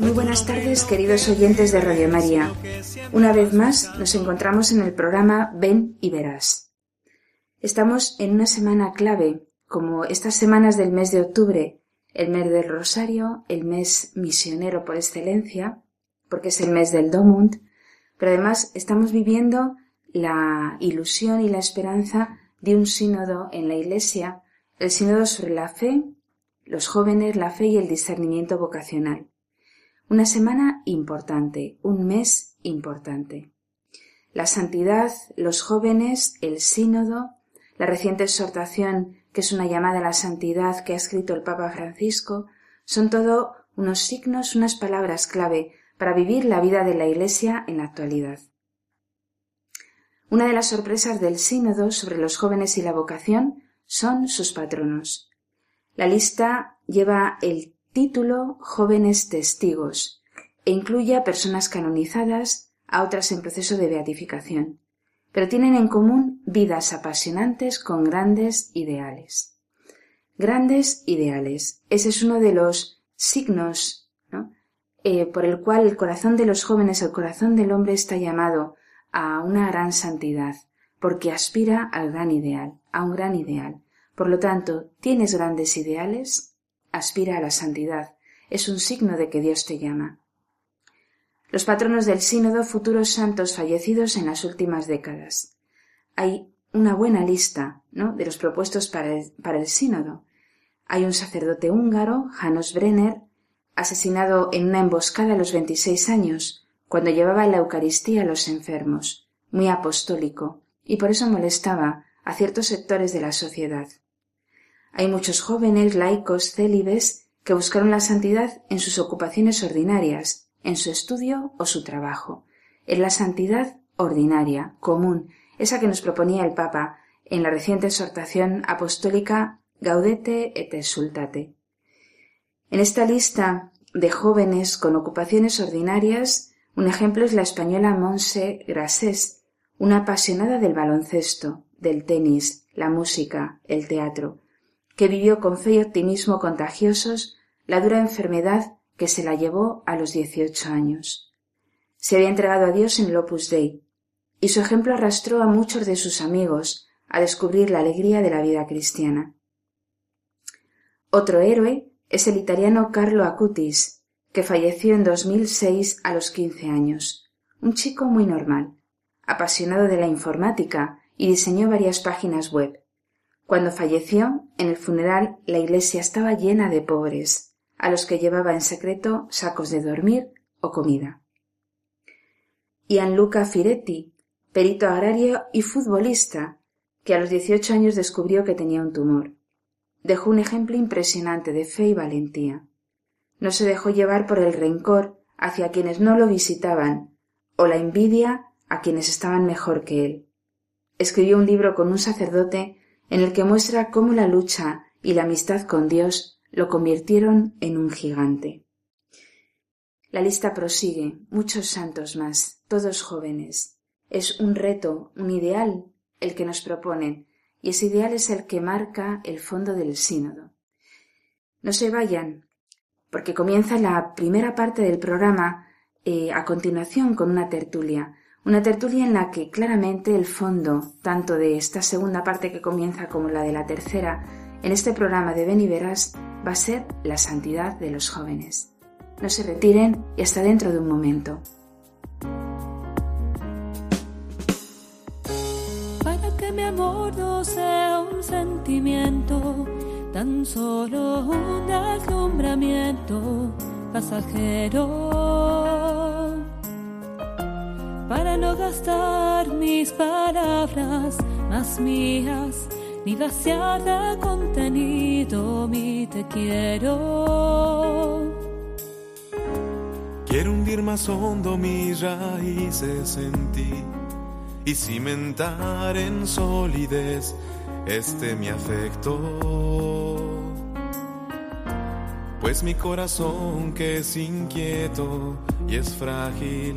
Muy buenas tardes, queridos que oyentes de Radio María. Una vez más nos encontramos en el programa Ven y Verás. Estamos en una semana clave, como estas semanas del mes de octubre, el mes del Rosario, el mes misionero por excelencia, porque es el mes del Domund, pero además estamos viviendo la ilusión y la esperanza de un sínodo en la Iglesia, el sínodo sobre la fe, los jóvenes, la fe y el discernimiento vocacional. Una semana importante, un mes importante. La santidad, los jóvenes, el sínodo, la reciente exhortación, que es una llamada a la santidad que ha escrito el Papa Francisco, son todo unos signos, unas palabras clave para vivir la vida de la Iglesia en la actualidad. Una de las sorpresas del sínodo sobre los jóvenes y la vocación son sus patronos. La lista lleva el título Jóvenes Testigos e incluye a personas canonizadas, a otras en proceso de beatificación, pero tienen en común vidas apasionantes con grandes ideales. Grandes ideales. Ese es uno de los signos ¿no? eh, por el cual el corazón de los jóvenes, el corazón del hombre está llamado a una gran santidad, porque aspira al gran ideal, a un gran ideal. Por lo tanto, ¿tienes grandes ideales? Aspira a la santidad. Es un signo de que Dios te llama. Los patronos del sínodo, futuros santos fallecidos en las últimas décadas. Hay una buena lista ¿no? de los propuestos para el, para el sínodo. Hay un sacerdote húngaro, Janos Brenner, asesinado en una emboscada a los 26 años, cuando llevaba la Eucaristía a los enfermos, muy apostólico, y por eso molestaba a ciertos sectores de la sociedad. Hay muchos jóvenes laicos célibes que buscaron la santidad en sus ocupaciones ordinarias, en su estudio o su trabajo, en la santidad ordinaria, común, esa que nos proponía el Papa en la reciente exhortación apostólica Gaudete et exultate. En esta lista de jóvenes con ocupaciones ordinarias, un ejemplo es la española Monse Grasés, una apasionada del baloncesto, del tenis, la música, el teatro, que vivió con fe y optimismo contagiosos la dura enfermedad que se la llevó a los 18 años. Se había entregado a Dios en el Opus Dei, y su ejemplo arrastró a muchos de sus amigos a descubrir la alegría de la vida cristiana. Otro héroe es el italiano Carlo Acutis, que falleció en 2006 a los 15 años. Un chico muy normal, apasionado de la informática y diseñó varias páginas web. Cuando falleció, en el funeral la iglesia estaba llena de pobres, a los que llevaba en secreto sacos de dormir o comida. Gianluca Firetti, perito agrario y futbolista, que a los 18 años descubrió que tenía un tumor. Dejó un ejemplo impresionante de fe y valentía. No se dejó llevar por el rencor hacia quienes no lo visitaban o la envidia a quienes estaban mejor que él. Escribió un libro con un sacerdote en el que muestra cómo la lucha y la amistad con Dios lo convirtieron en un gigante. La lista prosigue, muchos santos más, todos jóvenes. Es un reto, un ideal el que nos proponen, y ese ideal es el que marca el fondo del sínodo. No se vayan, porque comienza la primera parte del programa eh, a continuación con una tertulia, una tertulia en la que claramente el fondo, tanto de esta segunda parte que comienza como la de la tercera, en este programa de Verás, va a ser la santidad de los jóvenes. No se retiren y hasta dentro de un momento. para que mi amor no sea un sentimiento, tan solo un pasajero. Para no gastar mis palabras más mías, ni vaciar de contenido mi te quiero. Quiero hundir más hondo mis raíces en ti y cimentar en solidez este mi afecto. Pues mi corazón que es inquieto y es frágil,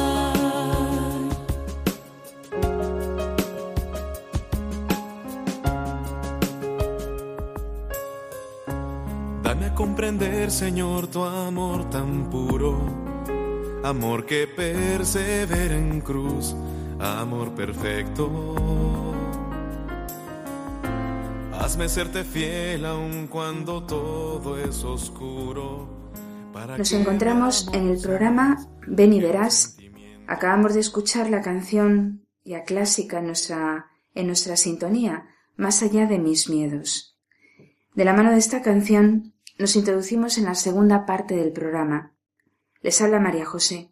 Comprender, Señor, tu amor tan puro, amor que persevera en cruz, amor perfecto. Hazme serte fiel aun cuando todo es oscuro. para Nos encontramos en el programa Ven y verás. Acabamos de escuchar la canción ya clásica en nuestra, en nuestra sintonía, Más allá de mis miedos. De la mano de esta canción nos introducimos en la segunda parte del programa. Les habla María José.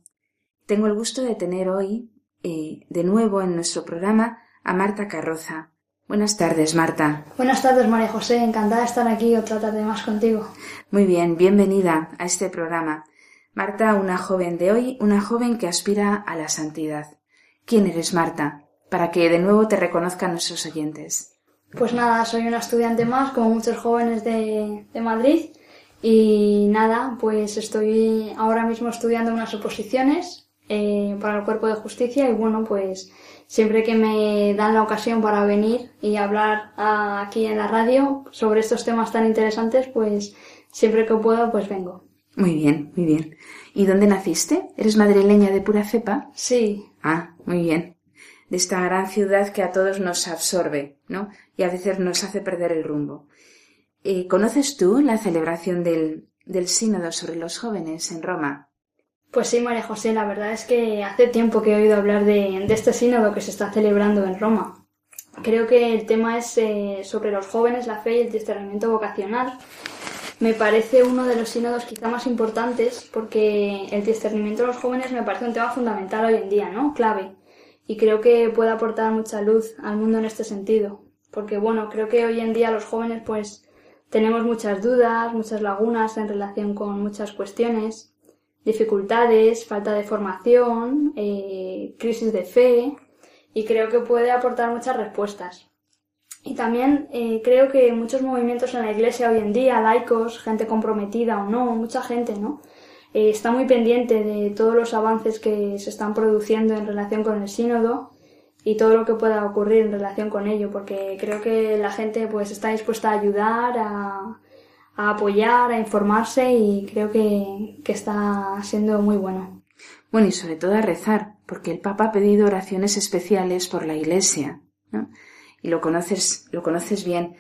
Tengo el gusto de tener hoy, eh, de nuevo en nuestro programa, a Marta Carroza. Buenas tardes, Marta. Buenas tardes, María José. Encantada de estar aquí otra tarde más contigo. Muy bien, bienvenida a este programa. Marta, una joven de hoy, una joven que aspira a la santidad. ¿Quién eres, Marta? Para que de nuevo te reconozcan nuestros oyentes. Pues nada, soy una estudiante más, como muchos jóvenes de, de Madrid. Y nada, pues estoy ahora mismo estudiando unas oposiciones eh, para el cuerpo de justicia y bueno, pues siempre que me dan la ocasión para venir y hablar aquí en la radio sobre estos temas tan interesantes, pues siempre que puedo, pues vengo. Muy bien, muy bien. ¿Y dónde naciste? ¿Eres madrileña de pura cepa? Sí, Ah, muy bien. De esta gran ciudad que a todos nos absorbe, ¿no? Y a veces nos hace perder el rumbo. Eh, ¿Conoces tú la celebración del, del sínodo sobre los jóvenes en Roma? Pues sí, María José, la verdad es que hace tiempo que he oído hablar de, de este sínodo que se está celebrando en Roma. Creo que el tema es eh, sobre los jóvenes, la fe y el discernimiento vocacional. Me parece uno de los sínodos quizá más importantes porque el discernimiento de los jóvenes me parece un tema fundamental hoy en día, ¿no? Clave. Y creo que puede aportar mucha luz al mundo en este sentido. Porque bueno, creo que hoy en día los jóvenes pues tenemos muchas dudas, muchas lagunas en relación con muchas cuestiones, dificultades, falta de formación, eh, crisis de fe y creo que puede aportar muchas respuestas. Y también eh, creo que muchos movimientos en la iglesia hoy en día, laicos, gente comprometida o no, mucha gente, ¿no? Eh, está muy pendiente de todos los avances que se están produciendo en relación con el sínodo y todo lo que pueda ocurrir en relación con ello, porque creo que la gente pues está dispuesta a ayudar, a, apoyar, a informarse y creo que, que está siendo muy bueno. Bueno, y sobre todo a rezar, porque el Papa ha pedido oraciones especiales por la Iglesia, ¿no? Y lo conoces, lo conoces bien.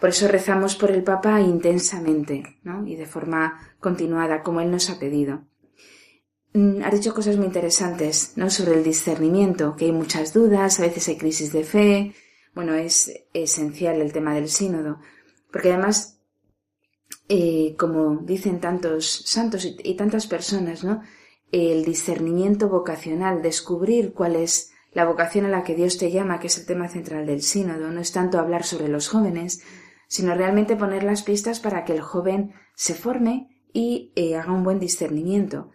Por eso rezamos por el Papa intensamente, ¿no? Y de forma continuada, como él nos ha pedido. Mm, Has dicho cosas muy interesantes, ¿no? Sobre el discernimiento, que hay muchas dudas, a veces hay crisis de fe. Bueno, es esencial el tema del sínodo, porque además, eh, como dicen tantos santos y, tantas personas, ¿no? El discernimiento vocacional, descubrir cuál es la vocación a la que Dios te llama, que es el tema central del sínodo, no es tanto hablar sobre los jóvenes, sino realmente poner las pistas para que el joven se forme y eh, haga un buen discernimiento.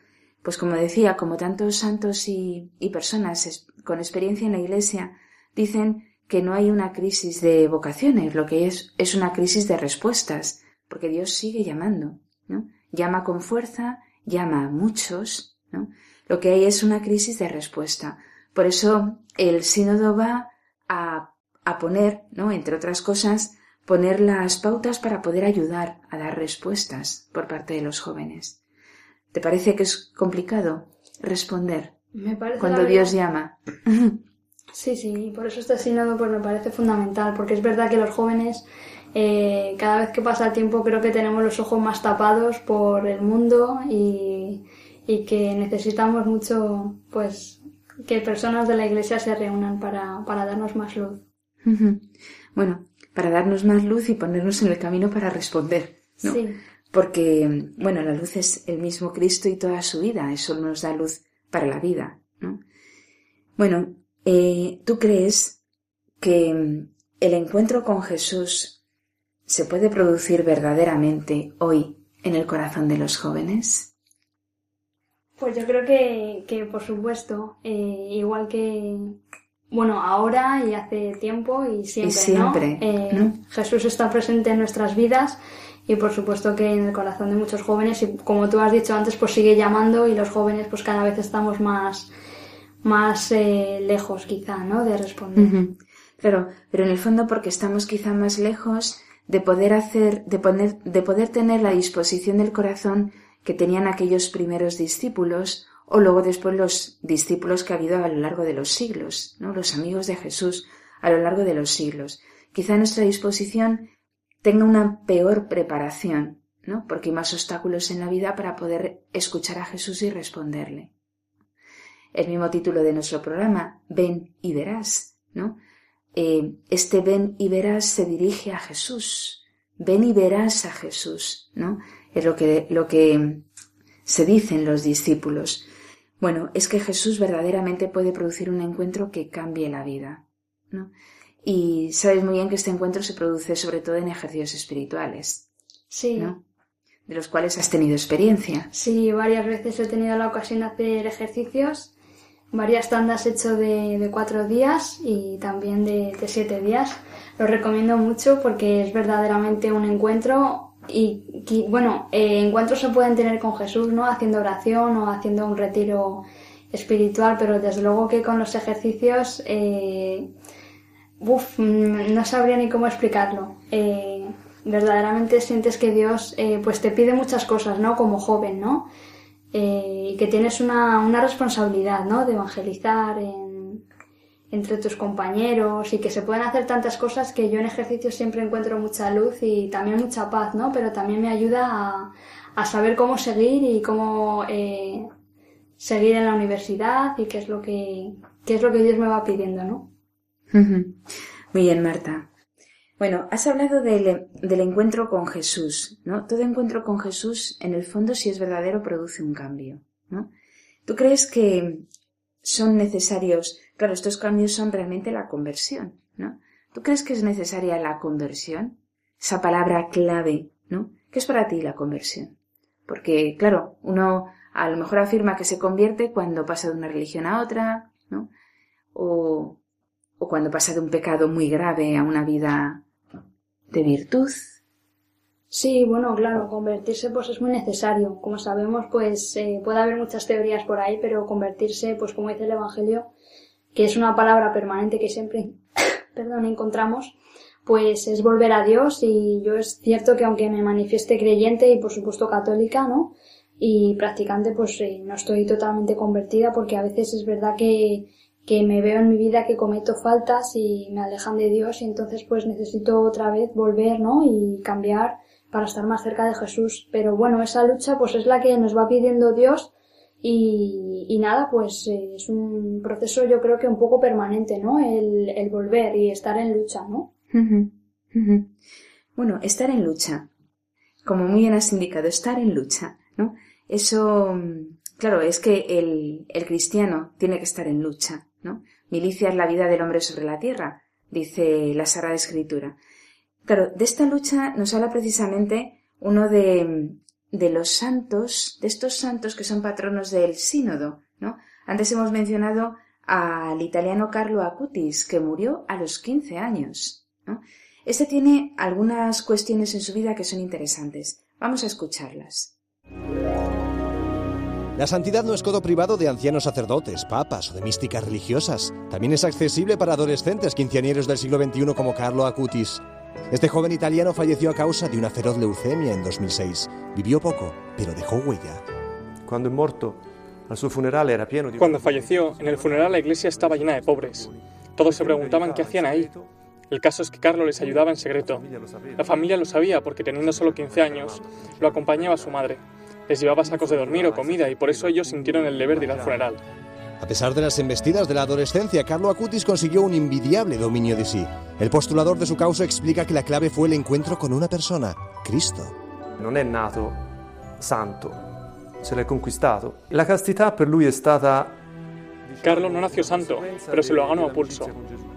Pues como decía, como tantos santos y, y personas con experiencia en la Iglesia dicen que no hay una crisis de vocaciones, lo que es es una crisis de respuestas, porque Dios sigue llamando, ¿no? Llama con fuerza, llama a muchos, ¿no? Lo que hay es una crisis de respuesta. Por eso el sínodo va a, a poner, ¿no? Entre otras cosas, poner las pautas para poder ayudar a dar respuestas por parte de los jóvenes. ¿Te parece que es complicado responder Me parece cuando Dios llama? Sí, sí, por eso este sínodo pues me parece fundamental, porque es verdad que los jóvenes eh, cada vez que pasa el tiempo creo que tenemos los ojos más tapados por el mundo y, y que necesitamos mucho, pues, que personas de la iglesia se reúnan para, para darnos más luz. Bueno, para darnos más luz y ponernos en el camino para responder, ¿no? Sí. Porque, bueno, la luz es el mismo Cristo y toda su vida, eso nos da luz para la vida, ¿no? Bueno, eh, ¿tú crees que el encuentro con Jesús se puede producir verdaderamente hoy en el corazón de los jóvenes? Pues yo creo que, que por supuesto, eh, igual que, bueno, ahora y hace tiempo y siempre, siempre, Eh, ¿no? Jesús está presente en nuestras vidas y por supuesto que en el corazón de muchos jóvenes y como tú has dicho antes, pues sigue llamando y los jóvenes pues cada vez estamos más, más eh, lejos quizá, ¿no? De responder. Claro, pero en el fondo porque estamos quizá más lejos de poder hacer, de poner, de poder tener la disposición del corazón que tenían aquellos primeros discípulos o luego después los discípulos que ha habido a lo largo de los siglos, ¿no? Los amigos de Jesús a lo largo de los siglos. Quizá nuestra disposición tenga una peor preparación, ¿no? Porque hay más obstáculos en la vida para poder escuchar a Jesús y responderle. El mismo título de nuestro programa, Ven y verás, ¿no? Eh, este ven y verás se dirige a Jesús. Ven y verás a Jesús, ¿no? Es lo que, lo que se dicen los discípulos. Bueno, es que Jesús verdaderamente puede producir un encuentro que cambie la vida, ¿no? Y sabes muy bien que este encuentro se produce sobre todo en ejercicios espirituales, Sí. ¿no? De los cuales has tenido experiencia. Sí, varias veces he tenido la ocasión de hacer ejercicios, varias tandas he hecho de, de cuatro días y también de, de siete días. Lo recomiendo mucho porque es verdaderamente un encuentro y, bueno, eh, encuentros se pueden tener con Jesús, ¿no? Haciendo oración o haciendo un retiro espiritual, pero desde luego que con los ejercicios, eh, uf, mm, no sabría ni cómo explicarlo. Eh, verdaderamente sientes que Dios eh, pues te pide muchas cosas, ¿no? Como joven, ¿no? Eh, y que tienes una, una responsabilidad, ¿no? De evangelizar en- entre tus compañeros y que se pueden hacer tantas cosas que yo en ejercicio siempre encuentro mucha luz y también mucha paz, ¿no? Pero también me ayuda a, a saber cómo seguir y cómo eh, seguir en la universidad y qué es lo que, qué es lo que Dios me va pidiendo, ¿no? Muy bien, Marta. Bueno, has hablado del, del encuentro con Jesús, ¿no? Todo encuentro con Jesús, en el fondo, si es verdadero, produce un cambio, ¿no? ¿Tú crees que son necesarios, claro, estos cambios son realmente la conversión, ¿no? ¿Tú crees que es necesaria la conversión? Esa palabra clave, ¿no? ¿Qué es para ti la conversión? Porque, claro, uno a lo mejor afirma que se convierte cuando pasa de una religión a otra, ¿no? O, o cuando pasa de un pecado muy grave a una vida de virtud. Sí, bueno, claro, convertirse pues es muy necesario. Como sabemos, pues eh, puede haber muchas teorías por ahí, pero convertirse, pues como dice el Evangelio, que es una palabra permanente que siempre, perdón, encontramos, pues es volver a Dios y yo es cierto que aunque me manifieste creyente y por supuesto católica, ¿no? Y practicante, pues eh, no estoy totalmente convertida porque a veces es verdad que, que me veo en mi vida que cometo faltas y me alejan de Dios y entonces pues necesito otra vez volver, ¿no? Y cambiar para estar más cerca de Jesús. Pero bueno, esa lucha pues es la que nos va pidiendo Dios y, y nada, pues eh, es un proceso yo creo que un poco permanente, ¿no? El, el volver y estar en lucha, ¿no? Bueno, estar en lucha. Como muy bien has indicado, estar en lucha, ¿no? Eso, mm, claro, es que el, el cristiano tiene que estar en lucha, Milicia es la vida del hombre sobre la tierra, dice la Sagrada Escritura. Claro, de esta lucha nos habla precisamente uno de, los santos, de estos santos que son patronos del sínodo, ¿no? Antes hemos mencionado al italiano Carlo Acutis, que murió a los 15 años. Este tiene algunas cuestiones en su vida que son interesantes. Vamos a escucharlas. La santidad no es codo privado de ancianos sacerdotes, papas o de místicas religiosas. También es accesible para adolescentes quinceañeros del siglo XXI como Carlo Acutis. Este joven italiano falleció a causa de una feroz leucemia en 2006. Vivió poco, pero dejó huella. Quando è morto, al suo funerale era pieno di... Cuando falleció, en el funeral la iglesia estaba llena de pobres. Todos se preguntaban qué hacían ahí. El caso es que Carlo les ayudaba en secreto. La familia lo sabía porque teniendo solo 15 años, lo acompañaba a su madre. Les llevaba sacos de dormir o comida y por eso ellos sintieron el deber de ir al funeral. A pesar de las embestidas de la adolescencia, Carlo Acutis consiguió un invidiable dominio de sí. El postulador de su causa explica que la clave fue el encuentro con una persona, Cristo. Non è nato santo, se l'è conquistato. La castità per lui è stata Carlo no nació santo, pero se lo ganó a pulso.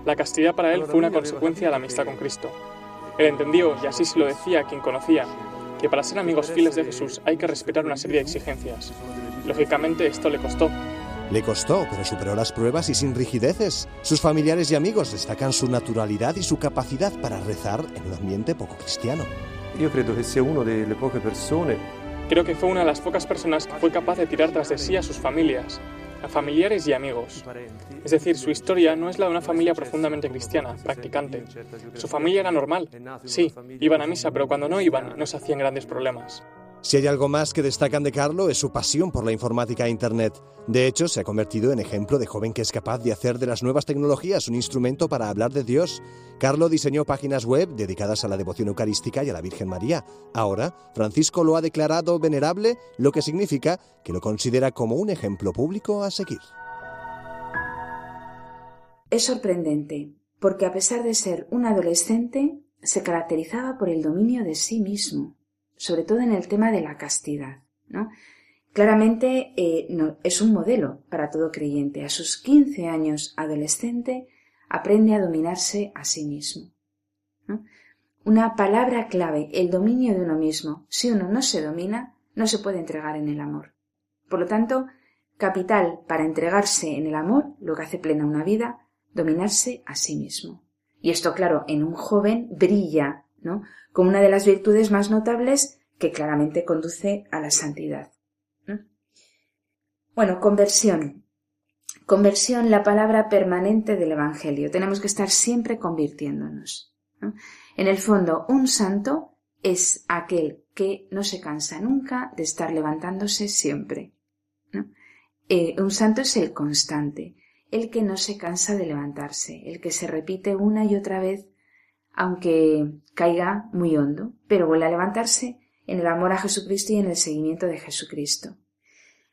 La castidad para él fue una consecuencia de la amistad con Cristo. Él entendió, y así se lo decía a quien conocía, que para ser amigos fieles de Jesús hay que respetar una serie de exigencias. Lógicamente esto le costó. Le costó, pero superó las pruebas y sin rigideces. Sus familiares y amigos destacan su naturalidad y su capacidad para rezar en un ambiente poco cristiano. Io credo che sia una delle poche persone Creo que fue una de las pocas personas que fue capaz de tirar tras de sí a sus familias, a familiares y amigos. Es decir, su historia no es la de una familia profundamente cristiana, practicante. Su familia era normal. Sí, iban a misa, pero cuando no iban, no se hacían grandes problemas. Si hay algo más que destacan de Carlo es su pasión por la informática e Internet. De hecho, se ha convertido en ejemplo de joven que es capaz de hacer de las nuevas tecnologías un instrumento para hablar de Dios. Carlo diseñó páginas web dedicadas a la devoción eucarística y a la Virgen María. Ahora, Francisco lo ha declarado venerable, lo que significa que lo considera como un ejemplo público a seguir. Es sorprendente, porque a pesar de ser un adolescente, se caracterizaba por el dominio de sí mismo, sobre todo en el tema de la castidad. ¿no? Claramente eh, es un modelo para todo creyente. A sus 15 años adolescente aprende a dominarse a sí mismo. Una palabra clave, el dominio de uno mismo. Si uno no se domina, no se puede entregar en el amor. Por lo tanto, capital para entregarse en el amor, lo que hace plena una vida, dominarse a sí mismo. Y esto, claro, en un joven brilla, Como una de las virtudes más notables que claramente conduce a la santidad. ¿no? Bueno, conversión. Conversión, la palabra permanente del Evangelio. Tenemos que estar siempre convirtiéndonos. ¿no? En el fondo, un santo es aquel que no se cansa nunca de estar levantándose siempre. Eh, un santo es el constante, el que no se cansa de levantarse, el que se repite una y otra vez, aunque caiga muy hondo, pero vuelve a levantarse en el amor a Jesucristo y en el seguimiento de Jesucristo.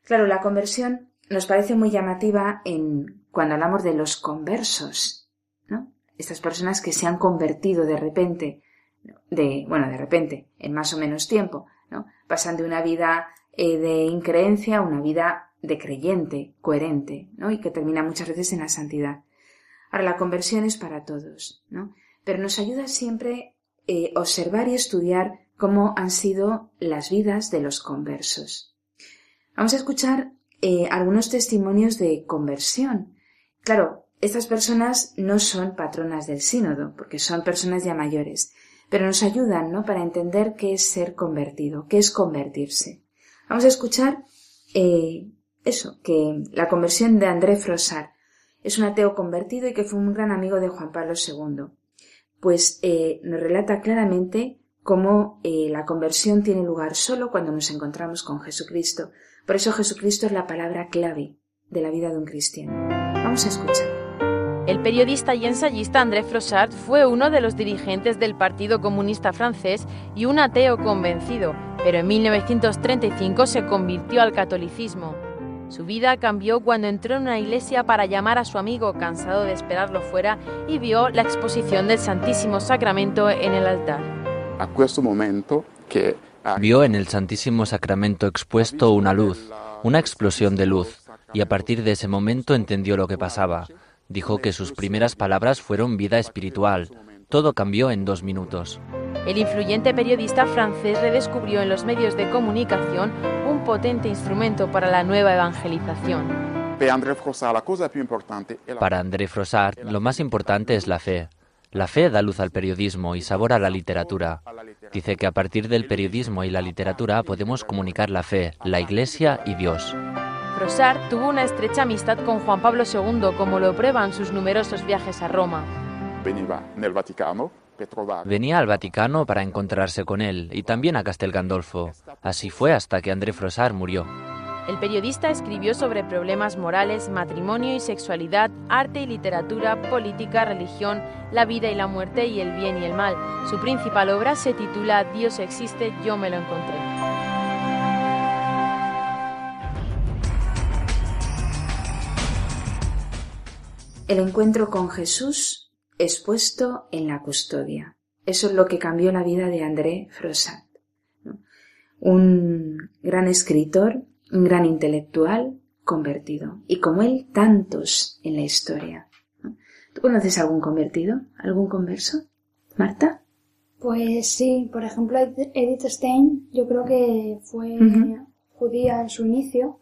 Claro, la conversión nos parece muy llamativa en cuando hablamos de los conversos, ¿no? Estas personas que se han convertido de repente, de, bueno, de repente, en más o menos tiempo, ¿no? Pasan de una vida eh, de increencia a una vida de creyente, coherente, ¿no? Y que termina muchas veces en la santidad. Ahora, la conversión es para todos, ¿no? Pero nos ayuda siempre eh, observar y estudiar cómo han sido las vidas de los conversos. Vamos a escuchar eh, algunos testimonios de conversión. Claro, estas personas no son patronas del sínodo, porque son personas ya mayores, pero nos ayudan, ¿no? Para entender qué es ser convertido, qué es convertirse. Vamos a escuchar eh, eso, que la conversión de André Frossard es un ateo convertido y que fue un gran amigo de Juan Pablo II. Pues eh, nos relata claramente cómo eh, la conversión tiene lugar solo cuando nos encontramos con Jesucristo. Por eso Jesucristo es la palabra clave de la vida de un cristiano. Vamos a escuchar. El periodista y ensayista André Frossard fue uno de los dirigentes del Partido Comunista francés y un ateo convencido, pero en 1935 se convirtió al catolicismo. Su vida cambió cuando entró en una iglesia para llamar a su amigo cansado de esperarlo fuera y vio la exposición del Santísimo Sacramento en el altar. A questo momento que Vio en el Santísimo Sacramento expuesto una luz, una explosión de luz, y a partir de ese momento entendió lo que pasaba. Dijo que sus primeras palabras fueron vida espiritual. Todo cambió en dos minutos. El influyente periodista francés redescubrió en los medios de comunicación un potente instrumento para la nueva evangelización. Para André Frossard, lo más importante es la fe. La fe da luz al periodismo y sabor a la literatura. Dice que a partir del periodismo y la literatura podemos comunicar la fe, la Iglesia y Dios. Frossard tuvo una estrecha amistad con Juan Pablo II, como lo prueban sus numerosos viajes a Roma. veniva nel Vaticano Venía al Vaticano para encontrarse con él y también a Castel Gandolfo. Así fue hasta que André Frosar murió. El periodista escribió sobre problemas morales, matrimonio y sexualidad, arte y literatura, política, religión, la vida y la muerte y el bien y el mal. Su principal obra se titula Dios existe, yo me lo encontré. El encuentro con Jesús expuesto en la custodia. Eso es lo que cambió la vida de André Frossat. Un gran escritor, un gran intelectual convertido. Y como él, tantos en la historia. ¿Tú conoces algún convertido? ¿Algún converso? Marta? Pues sí, por ejemplo, Edith Stein, yo creo que fue judía en su inicio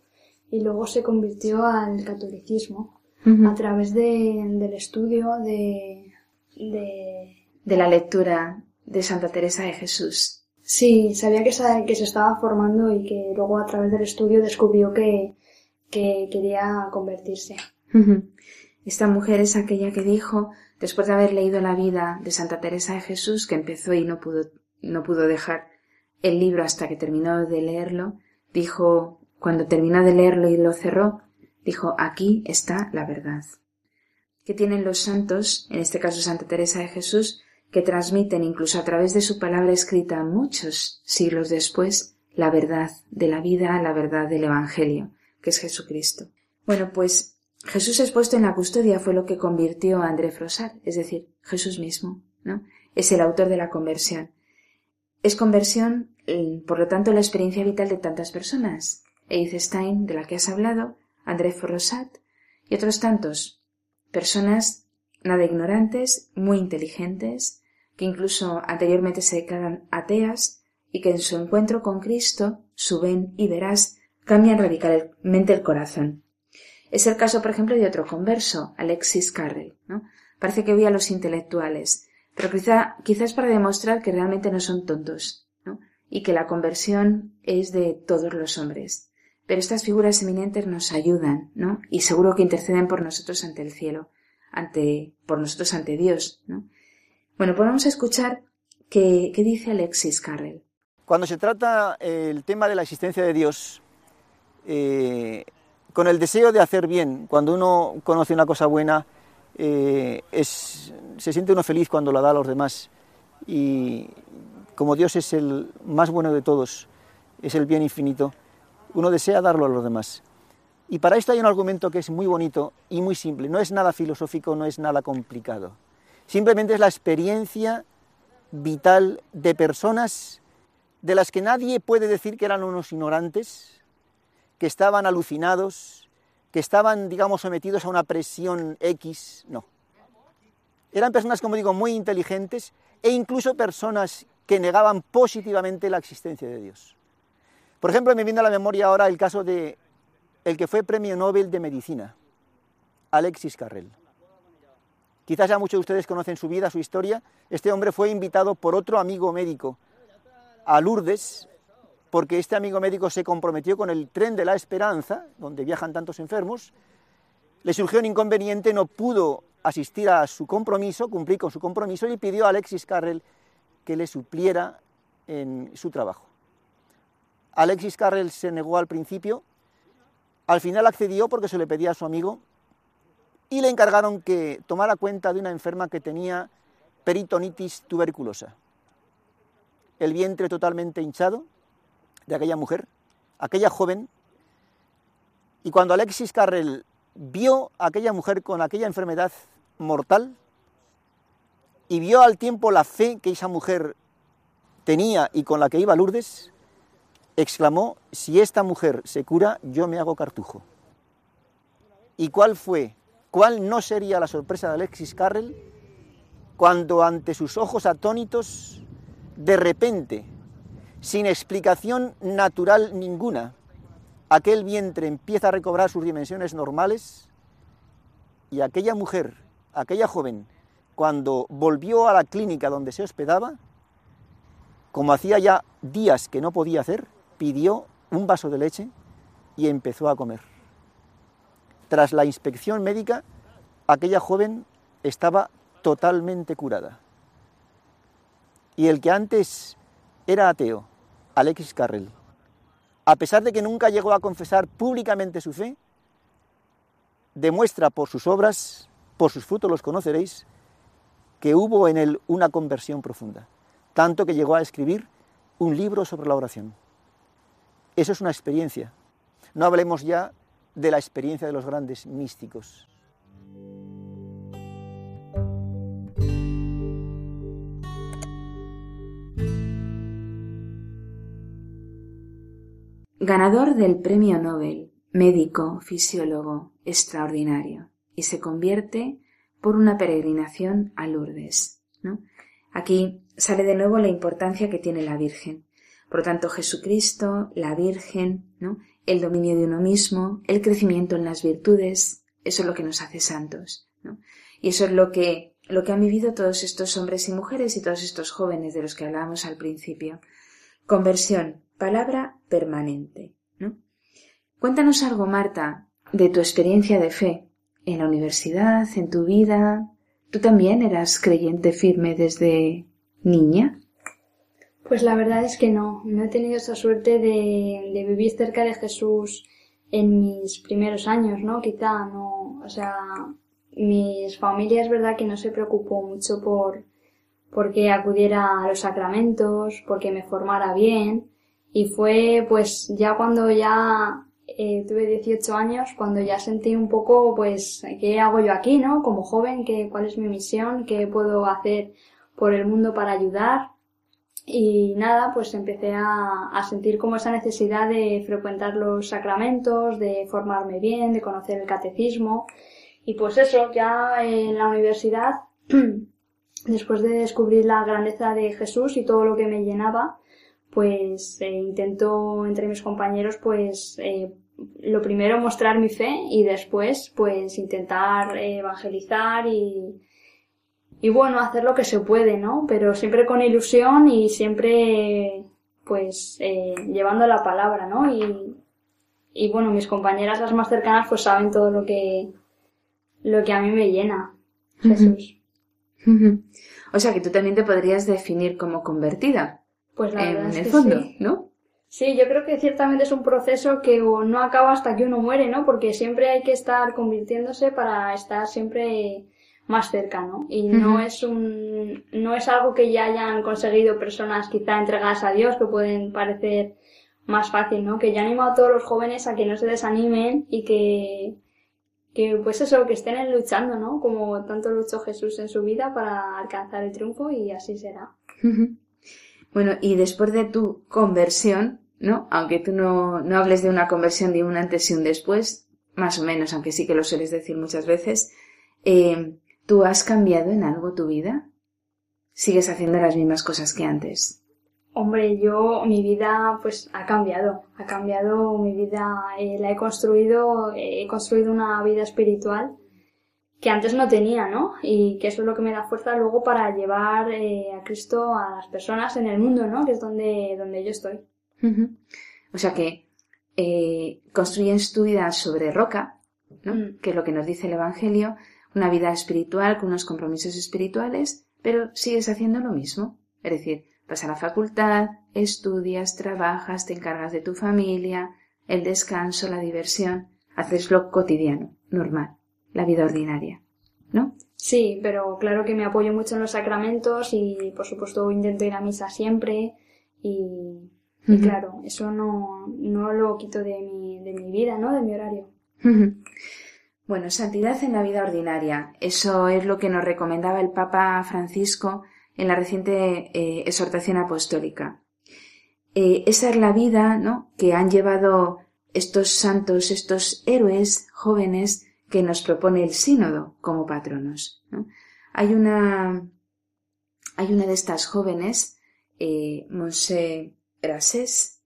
y luego se convirtió al catolicismo a través del estudio de, de, la lectura de Santa Teresa de Jesús. Sí, sabía que se, que se estaba formando y que luego a través del estudio descubrió que, que quería convertirse. Esta mujer es aquella que dijo, después de haber leído la vida de Santa Teresa de Jesús, que empezó y no pudo, no pudo dejar el libro hasta que terminó de leerlo, dijo, cuando terminó de leerlo y lo cerró, dijo, aquí está la verdad. ¿Qué tienen los santos, en este caso Santa Teresa de Jesús, que transmiten incluso a través de su palabra escrita muchos siglos después la verdad de la vida, la verdad del Evangelio, que es Jesucristo? Bueno, pues Jesús expuesto en la custodia fue lo que convirtió a André Frosar, es decir, Jesús mismo, ¿no? Es el autor de la conversión. Es conversión, eh, por lo tanto, la experiencia vital de tantas personas. Edith Stein, de la que has hablado, André Frosat y otros tantos. Personas nada ignorantes, muy inteligentes, que incluso anteriormente se declaran ateas y que en su encuentro con Cristo, su ven y verás, cambian radicalmente el corazón. Es el caso, por ejemplo, de otro converso, Alexis Carrel. ¿no? Parece que oye a los intelectuales, pero quizá, quizás para demostrar que realmente no son tontos, ¿no? y que la conversión es de todos los hombres. Pero estas figuras eminentes nos ayudan, ¿no? Y seguro que interceden por nosotros ante el cielo, ante, por nosotros ante Dios, ¿no? Bueno, pues vamos a escuchar qué, qué dice Alexis Carrel. Cuando se trata el tema de la existencia de Dios, eh, con el deseo de hacer bien. Cuando uno conoce una cosa buena, eh, se siente uno feliz cuando la da a los demás. Y como Dios es el más bueno de todos, es el bien infinito, uno desea darlo a los demás. Y para esto hay un argumento que es muy bonito y muy simple. No es nada filosófico, no es nada complicado. Simplemente es la experiencia vital de personas de las que nadie puede decir que eran unos ignorantes, que estaban alucinados, que estaban, digamos, sometidos a una presión X, no. Eran personas, como digo, muy inteligentes e incluso personas que negaban positivamente la existencia de Dios. Por ejemplo, me viene a la memoria ahora el caso de el que fue premio Nobel de Medicina, Alexis Carrel. Quizás ya muchos de ustedes conocen su vida, su historia. Este hombre fue invitado por otro amigo médico a Lourdes porque este amigo médico se comprometió con el tren de la esperanza, donde viajan tantos enfermos, le surgió un inconveniente, no pudo asistir a su compromiso, cumplir con su compromiso y pidió a Alexis Carrel que le supliera en su trabajo. Alexis Carrel se negó al principio, al final accedió porque se le pedía a su amigo y le encargaron que tomara cuenta de una enferma que tenía peritonitis tuberculosa. El vientre totalmente hinchado, de aquella mujer, aquella joven, y cuando Alexis Carrel vio a aquella mujer con aquella enfermedad mortal y vio al tiempo la fe que esa mujer tenía y con la que iba Lourdes, exclamó, si esta mujer se cura, yo me hago cartujo. ¿Y cuál fue, cuál no sería la sorpresa de Alexis Carrel cuando ante sus ojos atónitos, de repente, sin explicación natural ninguna, aquel vientre empieza a recobrar sus dimensiones normales y aquella mujer, aquella joven, cuando volvió a la clínica donde se hospedaba, como hacía ya días que no podía hacer, pidió un vaso de leche y empezó a comer. Tras la inspección médica, aquella joven estaba totalmente curada. Y el que antes era ateo, Alexis Carrel, a pesar de que nunca llegó a confesar públicamente su fe, demuestra por sus obras, por sus frutos los conoceréis, que hubo en él una conversión profunda, tanto que llegó a escribir un libro sobre la oración. Eso es una experiencia. No hablemos ya de la experiencia de los grandes místicos. Ganador del Premio Nobel, médico, fisiólogo, extraordinario, y se convierte por una peregrinación a Lourdes. ¿no? Aquí sale de nuevo la importancia que tiene la Virgen. Por lo tanto, Jesucristo, la Virgen, ¿no? el dominio de uno mismo, el crecimiento en las virtudes, eso es lo que nos hace santos. Y eso es lo que, lo que han vivido todos estos hombres y mujeres y todos estos jóvenes de los que hablábamos al principio. Conversión, palabra permanente. ¿no? Cuéntanos algo, Marta, de tu experiencia de fe en la universidad, en tu vida. ¿Tú también eras creyente firme desde niña? Pues la verdad es que no, no he tenido esa suerte de, de vivir cerca de Jesús en mis primeros años, ¿no? Quizá no, o sea, mis familias es verdad que no se preocupó mucho por porque acudiera a los sacramentos, porque me formara bien. Y fue pues ya cuando ya eh, tuve 18 años, cuando ya sentí un poco pues qué hago yo aquí, ¿no? Como joven, ¿qué, cuál es mi misión, qué puedo hacer por el mundo para ayudar y nada, pues empecé a, a, sentir como esa necesidad de frecuentar los sacramentos, de formarme bien, de conocer el catecismo. Y pues eso, ya en la universidad, después de descubrir la grandeza de Jesús y todo lo que me llenaba, pues eh, intento entre mis compañeros pues eh, lo primero mostrar mi fe y después pues intentar evangelizar y, y bueno, hacer lo que se puede, ¿no? Pero siempre con ilusión y siempre, pues, eh, llevando la palabra, ¿no? Y, y bueno, mis compañeras las más cercanas pues saben todo lo que, lo que a mí me llena, Jesús. O sea que tú también te podrías definir como convertida. Pues la verdad en es el que fondo, sí. ¿no? Sí, yo creo que ciertamente es un proceso que no acaba hasta que uno muere, ¿no? Porque siempre hay que estar convirtiéndose para estar siempre más cerca, ¿no? Y no es un, no es algo que ya hayan conseguido personas quizá entregadas a Dios que pueden parecer más fácil, ¿no? Que yo animo a todos los jóvenes a que no se desanimen y que, que pues eso, que estén luchando, ¿no? Como tanto luchó Jesús en su vida para alcanzar el triunfo y así será. Bueno, y después de tu conversión, ¿no? Aunque tú no, no hables de una conversión de un antes y un después, más o menos, aunque sí que lo sueles decir muchas veces, eh, ¿tú has cambiado en algo tu vida? ¿Sigues haciendo las mismas cosas que antes? Hombre, yo, mi vida, pues, ha cambiado. Ha cambiado mi vida, eh, la he construido, eh, he construido una vida espiritual que antes no tenía, ¿no? Y que eso es lo que me da fuerza luego para llevar eh, a Cristo a las personas en el mundo, ¿no? Que es donde, donde yo estoy. O sea que construyes tu vida sobre roca, ¿no? Mm. Que es lo que nos dice el Evangelio, una vida espiritual con unos compromisos espirituales, pero sigues haciendo lo mismo. Es decir, vas a la facultad, estudias, trabajas, te encargas de tu familia, el descanso, la diversión, haces lo cotidiano, normal, la vida ordinaria, ¿no? Sí, pero claro que me apoyo mucho en los sacramentos y, por supuesto, intento ir a misa siempre y, claro, eso no, no lo quito de mi, de mi vida, ¿no? De mi horario. Bueno, santidad en la vida ordinaria. Eso es lo que nos recomendaba el Papa Francisco en la reciente eh, exhortación apostólica. Eh, esa es la vida, ¿no? Que han llevado estos santos, estos héroes jóvenes que nos propone el sínodo como patronos. ¿no? Hay una, hay una de estas jóvenes, eh, Monse Brasés,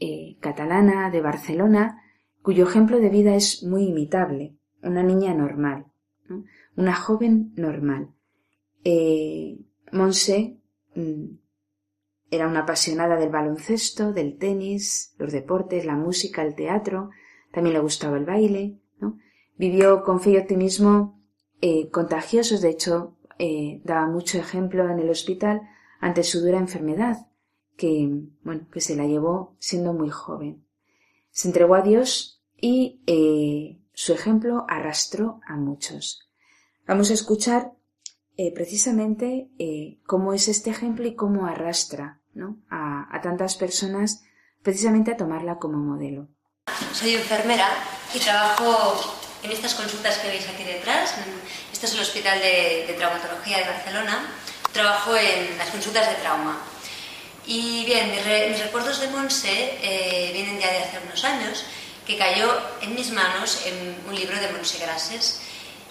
eh, catalana de Barcelona, cuyo ejemplo de vida es muy imitable. Una niña normal, ¿no? una joven normal. Eh, Monse mm, era una apasionada del baloncesto, del tenis, los deportes, la música, el teatro, también le gustaba el baile. Vivió con fe y optimismo eh, contagiosos, de hecho, eh, daba mucho ejemplo en el hospital ante su dura enfermedad, que, bueno, que se la llevó siendo muy joven. Se entregó a Dios y eh, su ejemplo arrastró a muchos. Vamos a escuchar eh, precisamente eh, cómo es este ejemplo y cómo arrastra ¿no? a, tantas personas precisamente a tomarla como modelo. Soy enfermera y trabajo en estas consultas que veis aquí detrás. Este es el Hospital de, de Traumatología de Barcelona. Trabajo en las consultas de trauma. Y bien, mis, recuerdos de Monse eh, vienen ya de hace unos años, que cayó en mis manos en un libro de Monse Grases.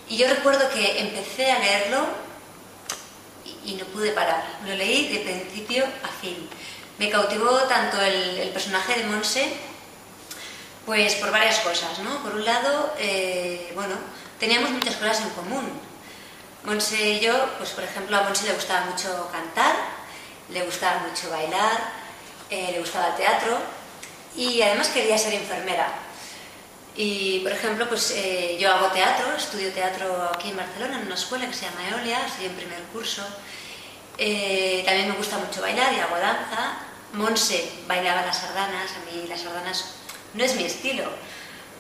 Y yo recuerdo que empecé a leerlo y, no pude parar. Lo leí de principio a fin. Me cautivó tanto el, personaje de Monse, pues por varias cosas, ¿no? Por un lado, eh, bueno, teníamos muchas cosas en común. Monse y yo, pues por ejemplo, a Monse le gustaba mucho cantar, le gustaba mucho bailar, eh, le gustaba el teatro y además quería ser enfermera. Y, por ejemplo, pues eh, yo hago teatro, estudio teatro aquí en Barcelona, en una escuela que se llama Eolia, estoy en primer curso. Eh, también me gusta mucho bailar y hago danza. Monse bailaba las sardanas, a mí las sardanas no es mi estilo.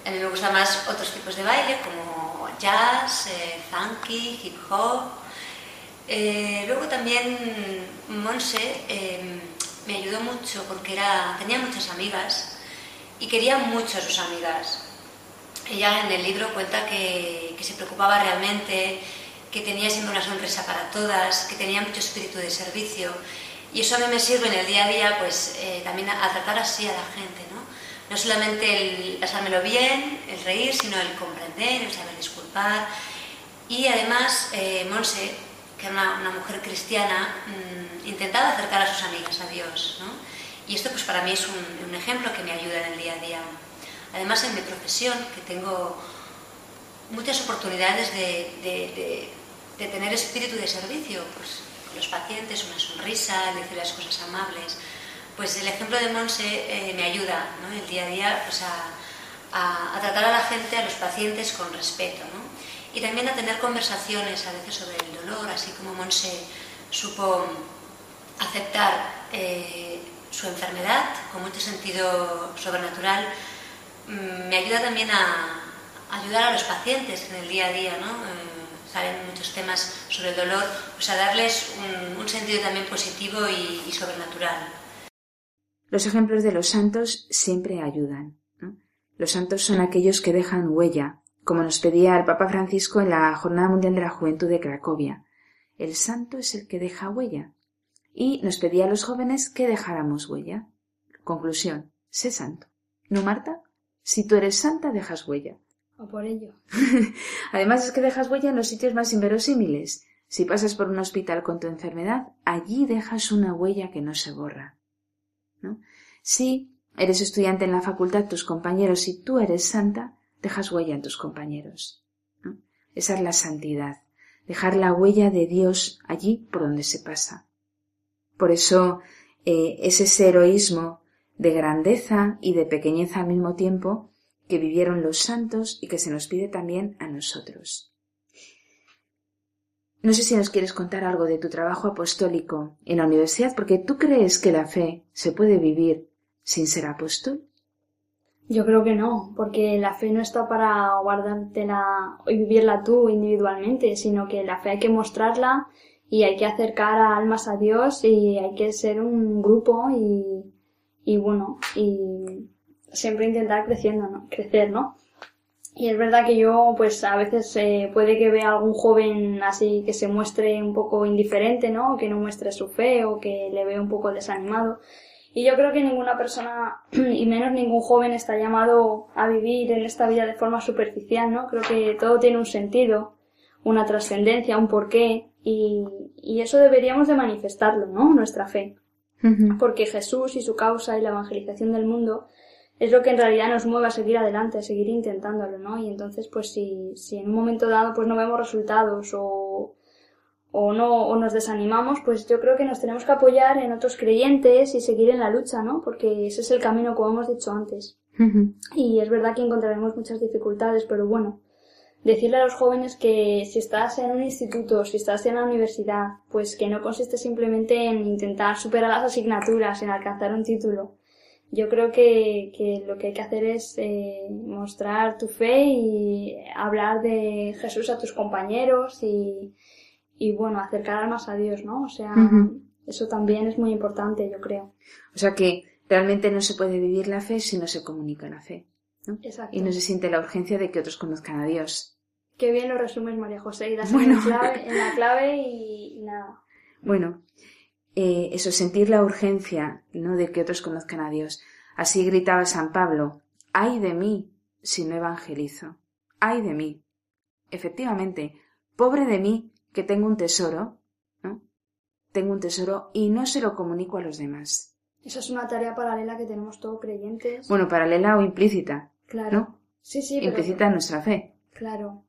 A mí me gustan más otros tipos de baile como jazz, funky, hip hop. Eh, luego también Monse em, me ayudó mucho porque era, tenía muchas amigas y quería mucho a sus amigas. Ella en el libro cuenta que, se preocupaba realmente, que tenía siempre una sonrisa para todas, que tenía mucho espíritu de servicio y eso a mí me sirve en el día a día pues eh, también a, tratar así a la gente, ¿no? No solamente el pasármelo bien, el reír, sino el comprender, el saber disculpar y además eh, Monse que era una, mujer cristiana, mm, intentaba acercar a sus amigas a Dios. ¿no? Y esto pues para mí es un, ejemplo que me ayuda en el día a día. Además en mi profesión, que tengo muchas oportunidades de, tener espíritu de servicio, pues los pacientes, una sonrisa, decirles cosas amables, pues el ejemplo de Monse eh, me ayuda ¿no? el día a día pues a, a, tratar a la gente, a los pacientes con respeto. ¿no? y también a tener conversaciones a veces sobre el dolor, así como Monse supo aceptar eh, su enfermedad con mucho sentido sobrenatural, me ayuda también a, ayudar a los pacientes en el día a día, ¿no? Eh, salen muchos temas sobre el dolor, pues a darles un, sentido también positivo y, sobrenatural. Los ejemplos de los santos siempre ayudan. Los santos son aquellos que dejan huella, como nos pedía el Papa Francisco en la Jornada Mundial de la Juventud de Cracovia. El santo es el que deja huella. Y nos pedía a los jóvenes que dejáramos huella. Conclusión, sé santo. ¿No, Marta? Si tú eres santa, dejas huella. O por ello. Además es que dejas huella en los sitios más inverosímiles. Si pasas por un hospital con tu enfermedad, allí dejas una huella que no se borra. ¿No? Si eres estudiante en la facultad, tus compañeros y tú eres santa, dejas huella en tus compañeros. Esa es la santidad, dejar la huella de Dios allí por donde se pasa. Por eso eh, es ese heroísmo de grandeza y de pequeñez al mismo tiempo que vivieron los santos y que se nos pide también a nosotros. No sé si nos quieres contar algo de tu trabajo apostólico en la universidad, porque tú crees que la fe se puede vivir sin ser apóstol. Yo creo que no, porque la fe no está para guardártela y vivirla tú individualmente, sino que la fe hay que mostrarla y hay que acercar a almas a Dios y hay que ser un grupo y, y bueno, y siempre intentar creciendo, ¿no? crecer, ¿no? Y es verdad que yo, pues a veces eh, puede que vea algún joven así que se muestre un poco indiferente, ¿no? Que no muestre su fe o que le vea un poco desanimado. Y yo creo que ninguna persona, y menos ningún joven, está llamado a vivir en esta vida de forma superficial, ¿no? Creo que todo tiene un sentido, una trascendencia, un porqué, y, y eso deberíamos de manifestarlo, ¿no? Nuestra fe. Porque Jesús y su causa y la evangelización del mundo es lo que en realidad nos mueve a seguir adelante, a seguir intentándolo, ¿no? Y entonces, pues si, si en un momento dado pues no vemos resultados o, o no o nos desanimamos, pues yo creo que nos tenemos que apoyar en otros creyentes y seguir en la lucha, ¿no? Porque ese es el camino, como hemos dicho antes. Y es verdad que encontraremos muchas dificultades, pero bueno, decirle a los jóvenes que si estás en un instituto, si estás en la universidad, pues que no consiste simplemente en intentar superar las asignaturas, en alcanzar un título. Yo creo que, que lo que hay que hacer es eh, mostrar tu fe y hablar de Jesús a tus compañeros y, y bueno, acercar más a Dios, ¿no? O sea, eso también es muy importante, yo creo. O sea que realmente no se puede vivir la fe si no se comunica la fe. ¿no? Y no se siente la urgencia de que otros conozcan a Dios. Qué bien lo resumes, María José, y das en, la clave y, nada. Bueno, eh, eso, sentir la urgencia, ¿no? De que otros conozcan a Dios. Así gritaba San Pablo, ay de mí si no evangelizo, ay de mí. Efectivamente, pobre de mí que tengo un tesoro, ¿no? Tengo un tesoro y no se lo comunico a los demás. Esa es una tarea paralela que tenemos todos creyentes. Bueno, paralela o implícita. Claro. ¿no? Sí, sí. Implícita en nuestra fe. Claro.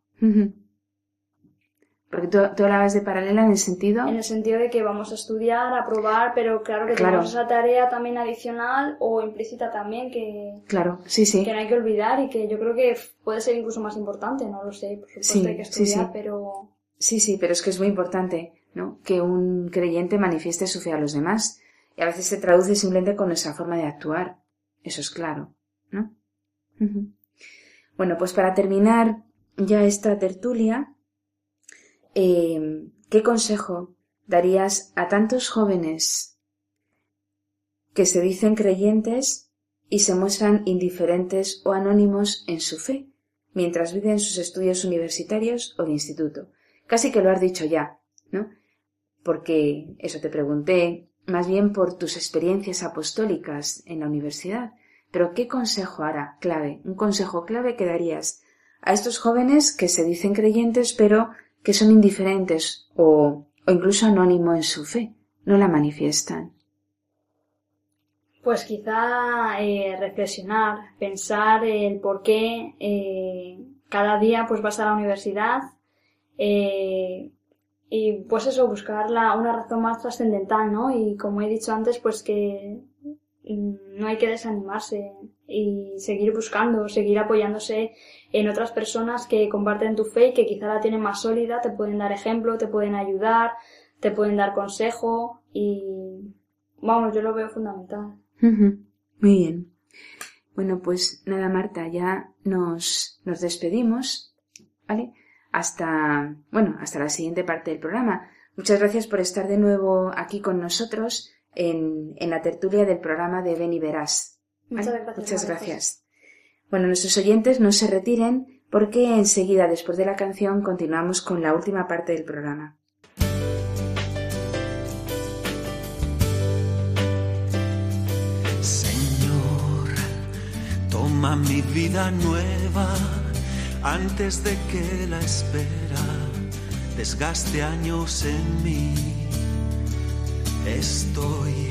Porque tú, tú, hablabas de paralela en el sentido. En el sentido de que vamos a estudiar, a probar, pero claro que tenemos esa tarea también adicional o implícita también que. Claro, sí, sí. Que no hay que olvidar y que yo creo que puede ser incluso más importante, no lo sé, por supuesto sí, hay que estudiar, sí, sí. pero. Sí, sí, pero es que es muy importante, ¿no? Que un creyente manifieste su fe a los demás. Y a veces se traduce simplemente con nuestra forma de actuar. Eso es claro, ¿no? Bueno, pues para terminar ya esta tertulia, eh, ¿qué consejo darías a tantos jóvenes que se dicen creyentes y se muestran indiferentes o anónimos en su fe mientras viven sus estudios universitarios o de instituto? Casi que lo has dicho ya, ¿no? Porque eso te pregunté, más bien por tus experiencias apostólicas en la universidad. Pero ¿qué consejo hará clave, un consejo clave que darías a estos jóvenes que se dicen creyentes pero que son indiferentes o, o incluso anónimo en su fe, no la manifiestan? Pues quizá eh, reflexionar, pensar el por qué eh, cada día pues vas a la universidad eh, y pues eso, buscar la, una razón más trascendental, ¿no? Y como he dicho antes, pues que no hay que desanimarse y seguir buscando, seguir apoyándose en otras personas que comparten tu fe y que quizá la tienen más sólida, te pueden dar ejemplo, te pueden ayudar, te pueden dar consejo y vamos, yo lo veo fundamental. Muy bien. Bueno, pues nada, Marta, ya nos, nos despedimos, ¿vale? Hasta, bueno, hasta la siguiente parte del programa. Muchas gracias por estar de nuevo aquí con nosotros en, en la tertulia del programa de Ven y Verás. Muchas gracias. Muchas gracias. Bueno, nuestros oyentes no se retiren porque enseguida, después de la canción, continuamos con la última parte del programa. Señor, toma mi vida nueva antes de que la espera desgaste años en mí. Estoy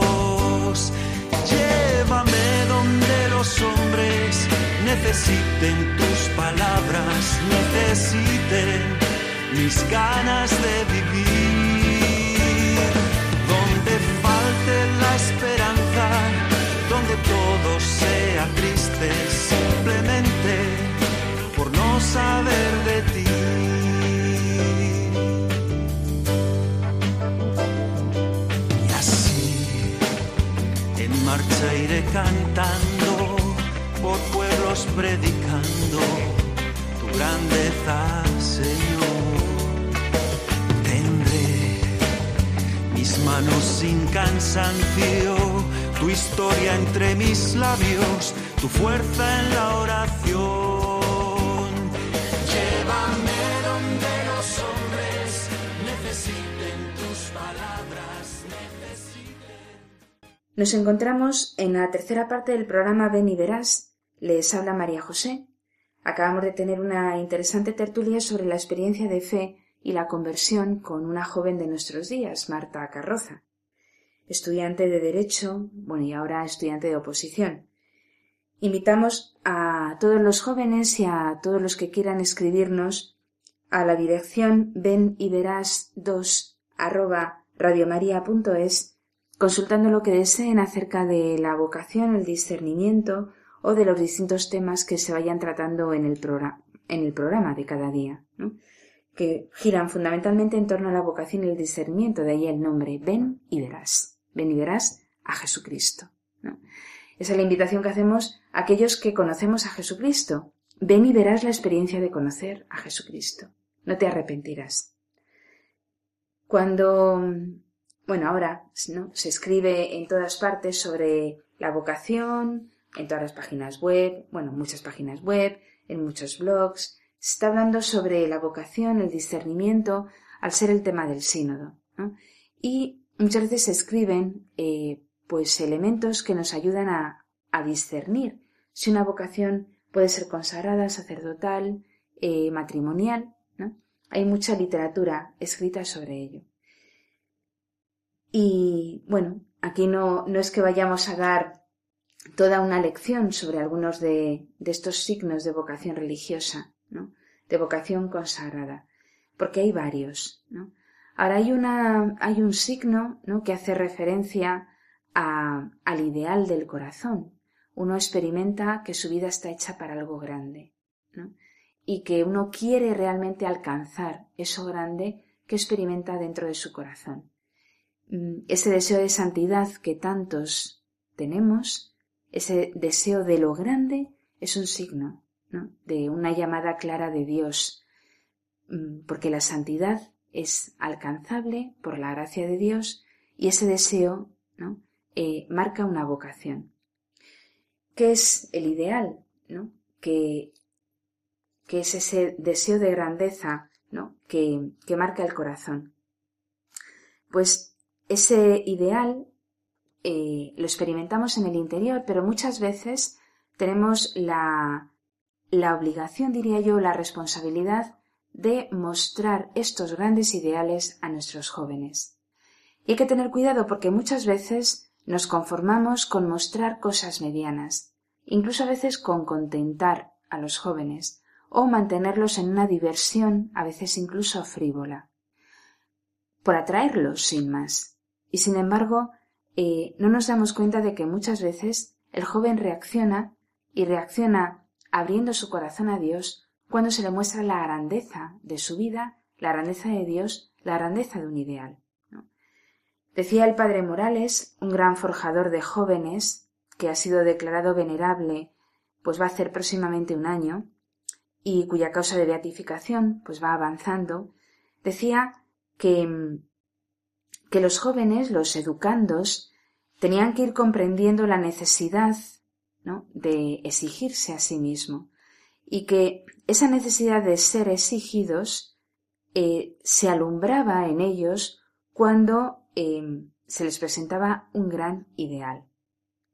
Los hombres necesiten tus palabras, necesiten mis ganas de vivir. Donde falte la esperanza, donde todo sea triste, simplemente por no saber de ti. marcha iré cantando, por pueblos predicando tu grandeza, Señor. Tendré mis manos sin cansancio, tu historia entre mis labios, tu fuerza en la oración. Llévame donde los hombres necesiten tus palabras, Nos encontramos en la tercera parte del programa Ven y Verás. Les habla María José. Acabamos de tener una interesante tertulia sobre la experiencia de fe y la conversión con una joven de nuestros días, Marta Carroza. estudiante de Derecho, bueno, y ahora estudiante de oposición. Invitamos a todos los jóvenes y a todos los que quieran escribirnos a la dirección ven y verás 2 arroba radiomaria.es consultando lo que deseen acerca de la vocación, el discernimiento o de los distintos temas que se vayan tratando en el, programa, en el programa de cada día, que giran fundamentalmente en torno a la vocación y el discernimiento, de ahí el nombre ven y verás, ven y verás a Jesucristo. Esa es la invitación que hacemos a aquellos que conocemos a Jesucristo. Ven y verás la experiencia de conocer a Jesucristo. No te arrepentirás. Cuando, bueno, ahora ¿no? se escribe en todas partes sobre la vocación, en todas las páginas web, bueno, muchas páginas web, en muchos blogs, se está hablando sobre la vocación, el discernimiento, al ser el tema del sínodo. Y muchas veces se escriben eh, pues elementos que nos ayudan a, discernir si una vocación puede ser consagrada, sacerdotal, eh, matrimonial. Hay mucha literatura escrita sobre ello. Y bueno, aquí no, no es que vayamos a dar toda una lección sobre algunos de, estos signos de vocación religiosa, ¿no? de vocación consagrada, porque hay varios. ¿no? Ahora hay, una, hay un signo ¿no? que hace referencia al ideal del corazón. Uno experimenta que su vida está hecha para algo grande y que uno quiere realmente alcanzar eso grande que experimenta dentro de su corazón. Mm, ese deseo de santidad que tantos tenemos, ese deseo de lo grande, es un signo ¿no? de una llamada clara de Dios, mm, porque la santidad es alcanzable por la gracia de Dios y ese deseo. Eh, marca una vocación. ¿Qué es el ideal? ¿no? Que, que es ese deseo de grandeza ¿no? que, que marca el corazón. Pues ese ideal eh, lo experimentamos en el interior, pero muchas veces tenemos la, la obligación, diría yo, la responsabilidad de mostrar estos grandes ideales a nuestros jóvenes. Y hay que tener cuidado porque muchas veces nos conformamos con mostrar cosas medianas, incluso a veces con contentar a los jóvenes o mantenerlos en una diversión a veces incluso frívola, por atraerlos sin más. Y sin embargo, eh, no nos damos cuenta de que muchas veces el joven reacciona y reacciona abriendo su corazón a Dios cuando se le muestra la grandeza de su vida, la grandeza de Dios, la grandeza de un ideal. Decía el padre Morales, un gran forjador de jóvenes, que ha sido declarado venerable, pues va a hacer próximamente un año, y cuya causa de beatificación pues va avanzando, decía que, que los jóvenes, los educandos, tenían que ir comprendiendo la necesidad ¿no? de exigirse a sí mismo y que esa necesidad de ser exigidos eh, se alumbraba en ellos cuando Em, se les presentaba un gran ideal.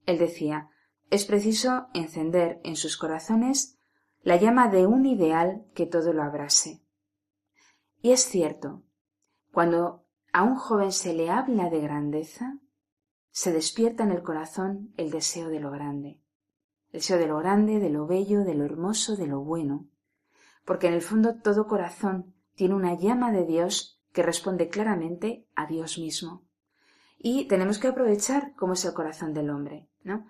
Él decía, es preciso encender en sus corazones la llama de un ideal que todo lo abrase. Y es cierto, cuando a un joven se le habla de grandeza, se despierta en el corazón el deseo de lo grande, el deseo de lo grande, de lo bello, de lo hermoso, de lo bueno, porque en el fondo todo corazón tiene una llama de Dios que responde claramente a Dios mismo. Y tenemos que aprovechar cómo es el corazón del hombre. ¿no?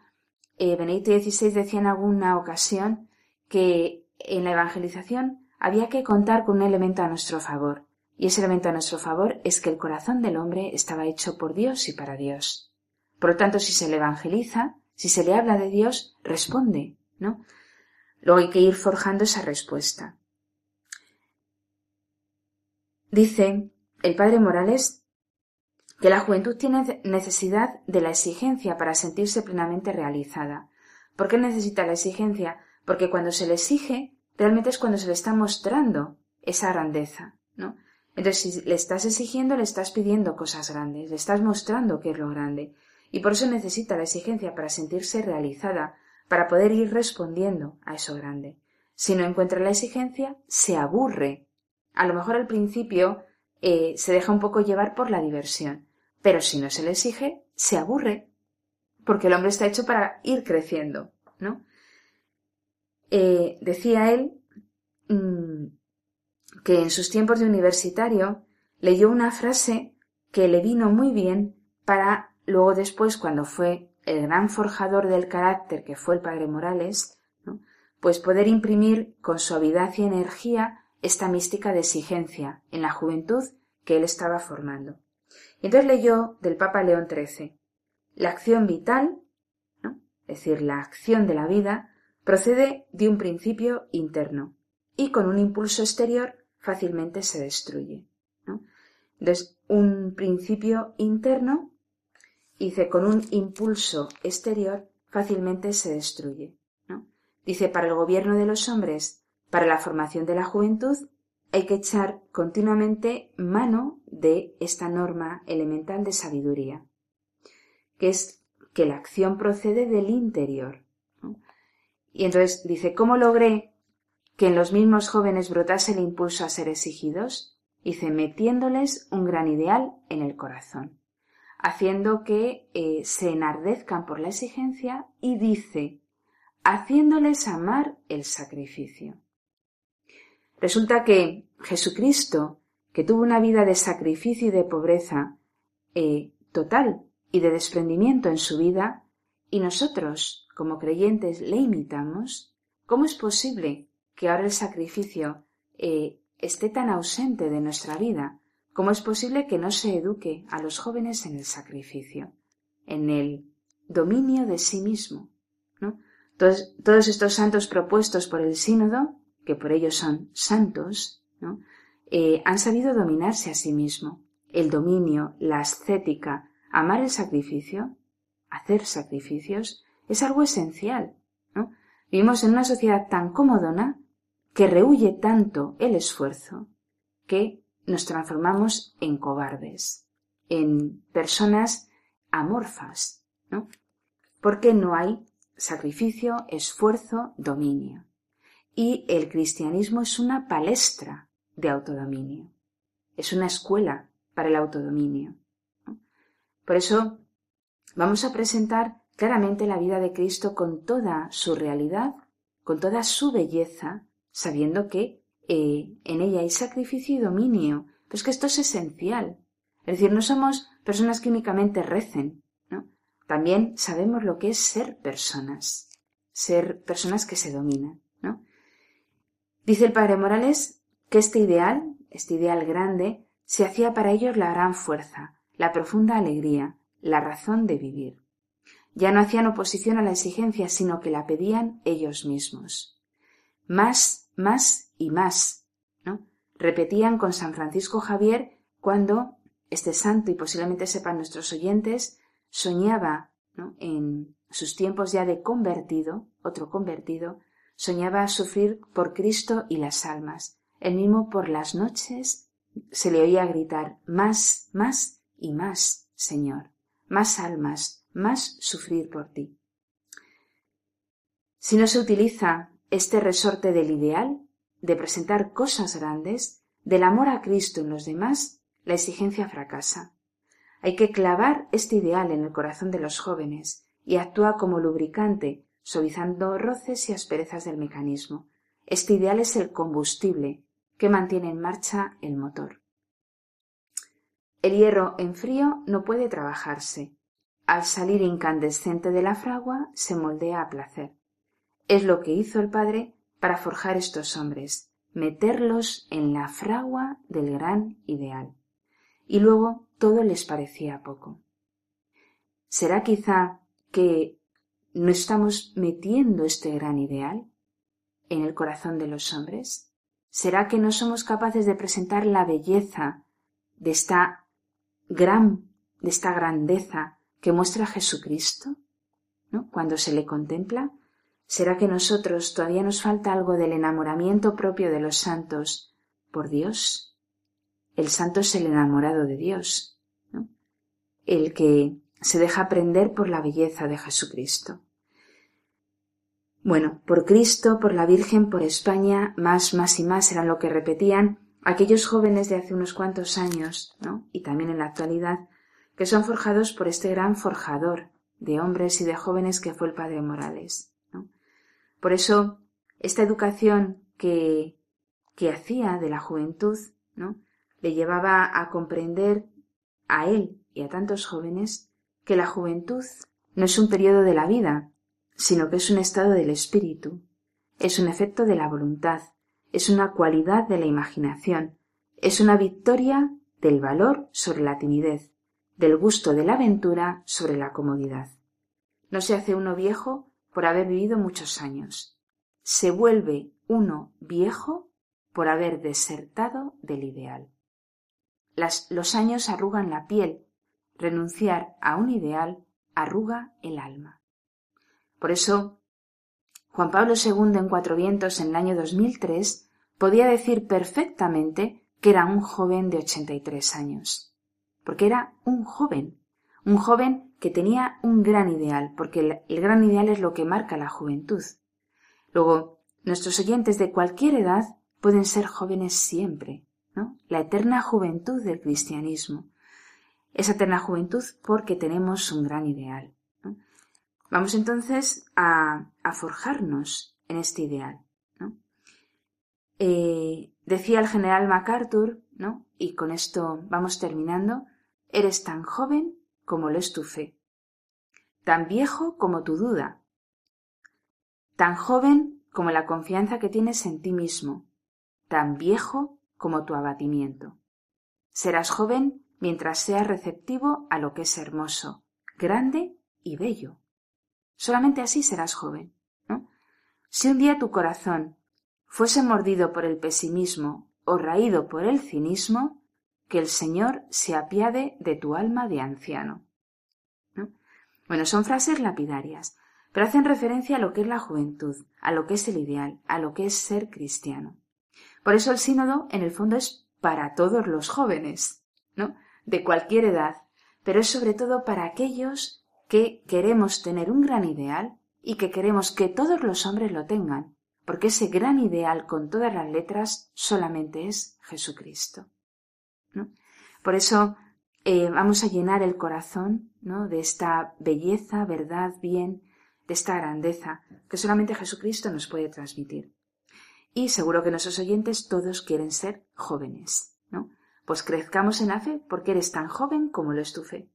Eh, Benedicto XVI decía en alguna ocasión que en la evangelización había que contar con un elemento a nuestro favor. Y ese elemento a nuestro favor es que el corazón del hombre estaba hecho por Dios y para Dios. Por lo tanto, si se le evangeliza, si se le habla de Dios, responde, ¿no? Luego hay que ir forjando esa respuesta. Dice el padre Morales que la juventud tiene necesidad de la exigencia para sentirse plenamente realizada. ¿Por qué necesita la exigencia? Porque cuando se le exige, realmente es cuando se le está mostrando esa grandeza, ¿no? Entonces, si le estás exigiendo, le estás pidiendo cosas grandes, le estás mostrando que es lo grande. Y por eso necesita la exigencia para sentirse realizada, para poder ir respondiendo a eso grande. Si no encuentra la exigencia, se aburre. A lo mejor al principio eh, se deja un poco llevar por la diversión, pero si no se le exige, se aburre, porque el hombre está hecho para ir creciendo, ¿no? Eh, decía él mm, que en sus tiempos de universitario leyó una frase que le vino muy bien para luego después, cuando fue el gran forjador del carácter que fue el padre Morales, pues poder imprimir con suavidad y energía esta mística de exigencia en la juventud que él estaba formando. Y entonces leyó del Papa León XIII, la acción vital, es decir, la acción de la vida, procede de un principio interno y con un impulso exterior fácilmente se destruye. Entonces, un principio interno, dice, con un impulso exterior fácilmente se destruye. Dice, para el gobierno de los hombres, para la formación de la juventud, hay que echar continuamente mano de esta norma elemental de sabiduría, que es que la acción procede del interior. Y entonces dice, ¿cómo logré que en los mismos jóvenes brotase el impulso a ser exigidos? Dice, metiéndoles un gran ideal en el corazón, haciendo que eh, se enardezcan por la exigencia y dice, haciéndoles amar el sacrificio. Resulta que Jesucristo, que tuvo una vida de sacrificio y de pobreza eh, total y de desprendimiento en su vida, y nosotros, como creyentes, le imitamos, ¿cómo es posible que ahora el sacrificio eh, esté tan ausente de nuestra vida? ¿Cómo es posible que no se eduque a los jóvenes en el sacrificio, en el dominio de sí mismo? ¿no? Todos, estos santos propuestos por el sínodo, que por ellos son santos, eh, han sabido dominarse a sí mismo. El dominio, la ascética, amar el sacrificio, hacer sacrificios, es algo esencial. Vivimos en una sociedad tan comodona que rehuye tanto el esfuerzo que nos transformamos en cobardes, en personas amorfas, ¿no? Porque no hay sacrificio, esfuerzo, dominio. Y el cristianismo es una palestra de autodominio. Es una escuela para el autodominio. Por eso vamos a presentar claramente la vida de Cristo con toda su realidad, con toda su belleza, sabiendo que eh, en ella hay sacrificio y dominio. Pues que esto es esencial. Es decir, no somos personas que únicamente recen, también sabemos lo que es ser personas, ser personas que se dominan, ¿no? Dice el padre Morales que este ideal, este ideal grande, se hacía para ellos la gran fuerza, la profunda alegría, la razón de vivir. Ya no hacían oposición a la exigencia, sino que la pedían ellos mismos. Más, más y más, ¿no? Repetían con San Francisco Javier cuando este santo, y posiblemente sepan nuestros oyentes, soñaba en sus tiempos ya de convertido, otro convertido, soñaba sufrir por Cristo y las almas. El mismo por las noches se le oía gritar más, más y más, Señor, más almas, más sufrir por ti. Si no se utiliza este resorte del ideal, de presentar cosas grandes, del amor a Cristo en los demás, la exigencia fracasa. Hay que clavar este ideal en el corazón de los jóvenes y actúa como lubricante, suavizando roces y asperezas del mecanismo. Este ideal es el combustible que mantiene en marcha el motor. El hierro en frío no puede trabajarse. Al salir incandescente de la fragua se moldea a placer. Es lo que hizo el padre para forjar estos hombres, meterlos en la fragua del gran ideal. Y luego todo les parecía poco. ¿Será quizá que no estamos metiendo este gran ideal en el corazón de los hombres? ¿Será que no somos capaces de presentar la belleza de esta gran, de esta grandeza que muestra Jesucristo? ¿no? Cuando se le contempla, ¿será que nosotros todavía nos falta algo del enamoramiento propio de los santos por Dios? El santo es el enamorado de Dios, el que se deja prender por la belleza de Jesucristo. Bueno, por Cristo, por la Virgen, por España, más, más y más era lo que repetían aquellos jóvenes de hace unos cuantos años, ¿no? y también en la actualidad, que son forjados por este gran forjador de hombres y de jóvenes que fue el Padre Morales. Por eso, esta educación que, que hacía de la juventud, ¿no? le llevaba a comprender a él y a tantos jóvenes que la juventud no es un periodo de la vida, sino que es un estado del espíritu, es un efecto de la voluntad, es una cualidad de la imaginación, es una victoria del valor sobre la timidez, del gusto de la aventura sobre la comodidad. No se hace uno viejo por haber vivido muchos años. Se vuelve uno viejo por haber desertado del ideal. los años arrugan la piel. Renunciar a un ideal arruga el alma. Por eso, Juan Pablo II en Cuatro Vientos en el año 2003 podía decir perfectamente que era un joven de 83 años. Porque era un joven, un joven que tenía un gran ideal, porque el, gran ideal es lo que marca la juventud. Luego, nuestros oyentes de cualquier edad pueden ser jóvenes siempre, ¿no? La eterna juventud del cristianismo. Esa eterna juventud porque tenemos un gran ideal. Vamos entonces a, forjarnos en este ideal. Eh, decía el general MacArthur, ¿no? y con esto vamos terminando, eres tan joven como lo es tu fe, tan viejo como tu duda, tan joven como la confianza que tienes en ti mismo, tan viejo como tu abatimiento. Serás joven mientras seas receptivo a lo que es hermoso, grande y bello. Solamente así serás joven. Si un día tu corazón fuese mordido por el pesimismo o raído por el cinismo, que el Señor se apiade de tu alma de anciano. Bueno, son frases lapidarias, pero hacen referencia a lo que es la juventud, a lo que es el ideal, a lo que es ser cristiano. Por eso el sínodo, en el fondo, es para todos los jóvenes, ¿no? De cualquier edad, pero es sobre todo para aquellos que queremos tener un gran ideal y que queremos que todos los hombres lo tengan, porque ese gran ideal con todas las letras solamente es Jesucristo. Por eso eh, vamos a llenar el corazón ¿no? de esta belleza, verdad, bien, de esta grandeza que solamente Jesucristo nos puede transmitir. Y seguro que nuestros oyentes todos quieren ser jóvenes, ¿no? Pues crezcamos en la fe porque eres tan joven como lo es tu fe.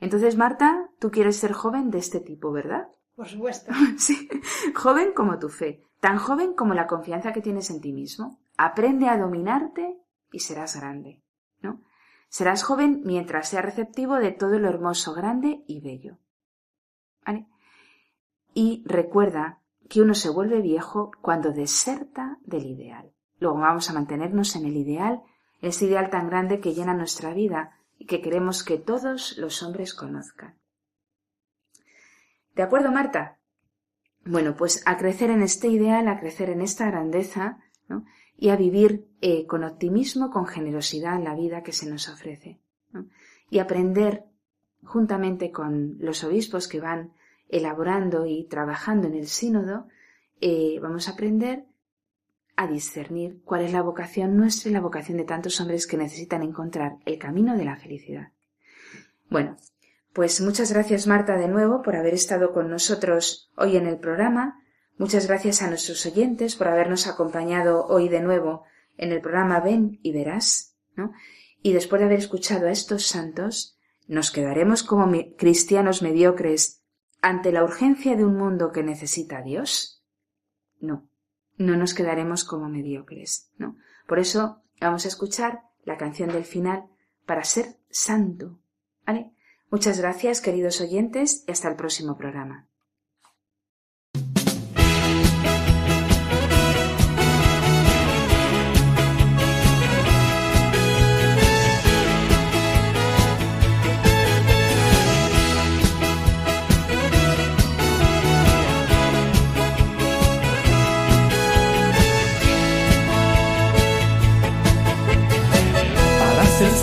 Entonces, Marta, tú quieres ser joven de este tipo, ¿verdad? Por supuesto. sí, joven como tu fe, tan joven como la confianza que tienes en ti mismo. Aprende a dominarte y serás grande. Serás joven mientras sea receptivo de todo lo hermoso, grande y bello. Y recuerda que uno se vuelve viejo cuando deserta del ideal. Luego vamos a mantenernos en el ideal, ese ideal tan grande que llena nuestra vida y que queremos que todos los hombres conozcan. ¿De acuerdo, Marta? Bueno, pues a crecer en este ideal, a crecer en esta grandeza, ¿no? Y a vivir eh, con optimismo, con generosidad en la vida que se nos ofrece. Y aprender, juntamente con los obispos que van elaborando y trabajando en el sínodo, eh, vamos a aprender a discernir cuál es la vocación nuestra y la vocación de tantos hombres que necesitan encontrar el camino de la felicidad. Bueno, pues muchas gracias Marta de nuevo por haber estado con nosotros hoy en el programa Muchas gracias a nuestros oyentes por habernos acompañado hoy de nuevo en el programa Ven y Verás, ¿no? Y después de haber escuchado a estos santos, ¿nos quedaremos como cristianos mediocres ante la urgencia de un mundo que necesita a Dios? No, no nos quedaremos como mediocres, ¿no? Por eso vamos a escuchar la canción del final para ser santo, ¿vale? Muchas gracias, queridos oyentes, y hasta el próximo programa.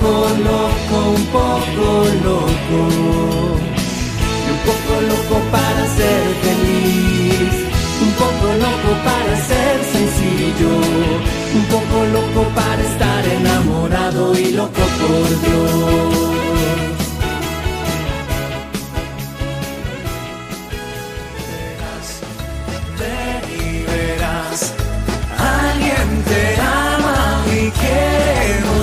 poco loco, un poco loco. Y un poco loco para ser feliz, un poco loco para ser sencillo, un poco loco para estar enamorado y loco por Dios.